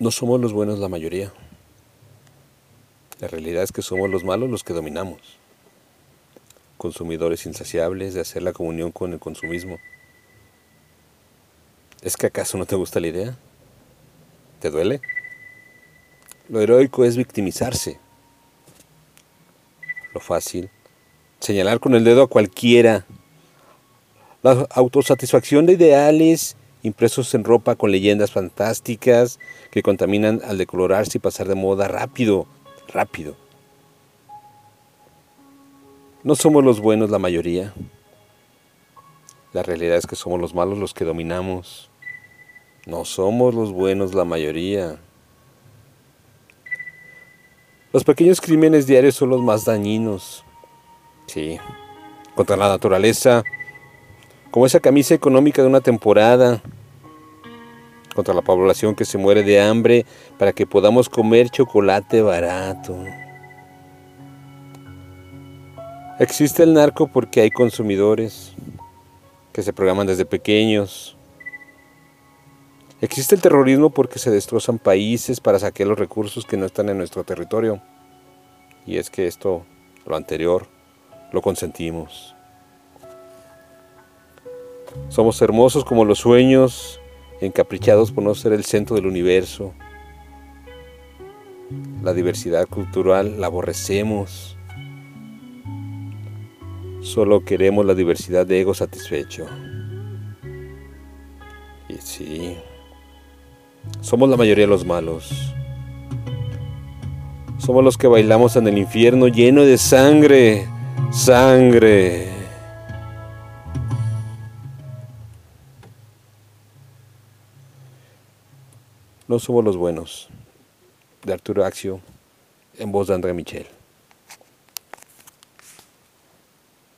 No somos los buenos la mayoría. La realidad es que somos los malos los que dominamos. Consumidores insaciables de hacer la comunión con el consumismo. ¿Es que acaso no te gusta la idea? ¿Te duele? Lo heroico es victimizarse. Lo fácil, señalar con el dedo a cualquiera. La autosatisfacción de ideales impresos en ropa con leyendas fantásticas que contaminan al decolorarse y pasar de moda rápido, rápido. No somos los buenos la mayoría. La realidad es que somos los malos los que dominamos. No somos los buenos la mayoría. Los pequeños crímenes diarios son los más dañinos. Sí, contra la naturaleza, como esa camisa económica de una temporada, contra la población que se muere de hambre para que podamos comer chocolate barato. Existe el narco porque hay consumidores que se programan desde pequeños. Existe el terrorismo porque se destrozan países para saquear los recursos que no están en nuestro territorio. Y es que esto, lo anterior, lo consentimos. Somos hermosos como los sueños, encaprichados por no ser el centro del universo. La diversidad cultural la aborrecemos. Solo queremos la diversidad de ego satisfecho. Y sí, somos la mayoría de los malos. Somos los que bailamos en el infierno lleno de sangre, sangre. No somos los buenos. De Arturo Axio, en voz de André Michel.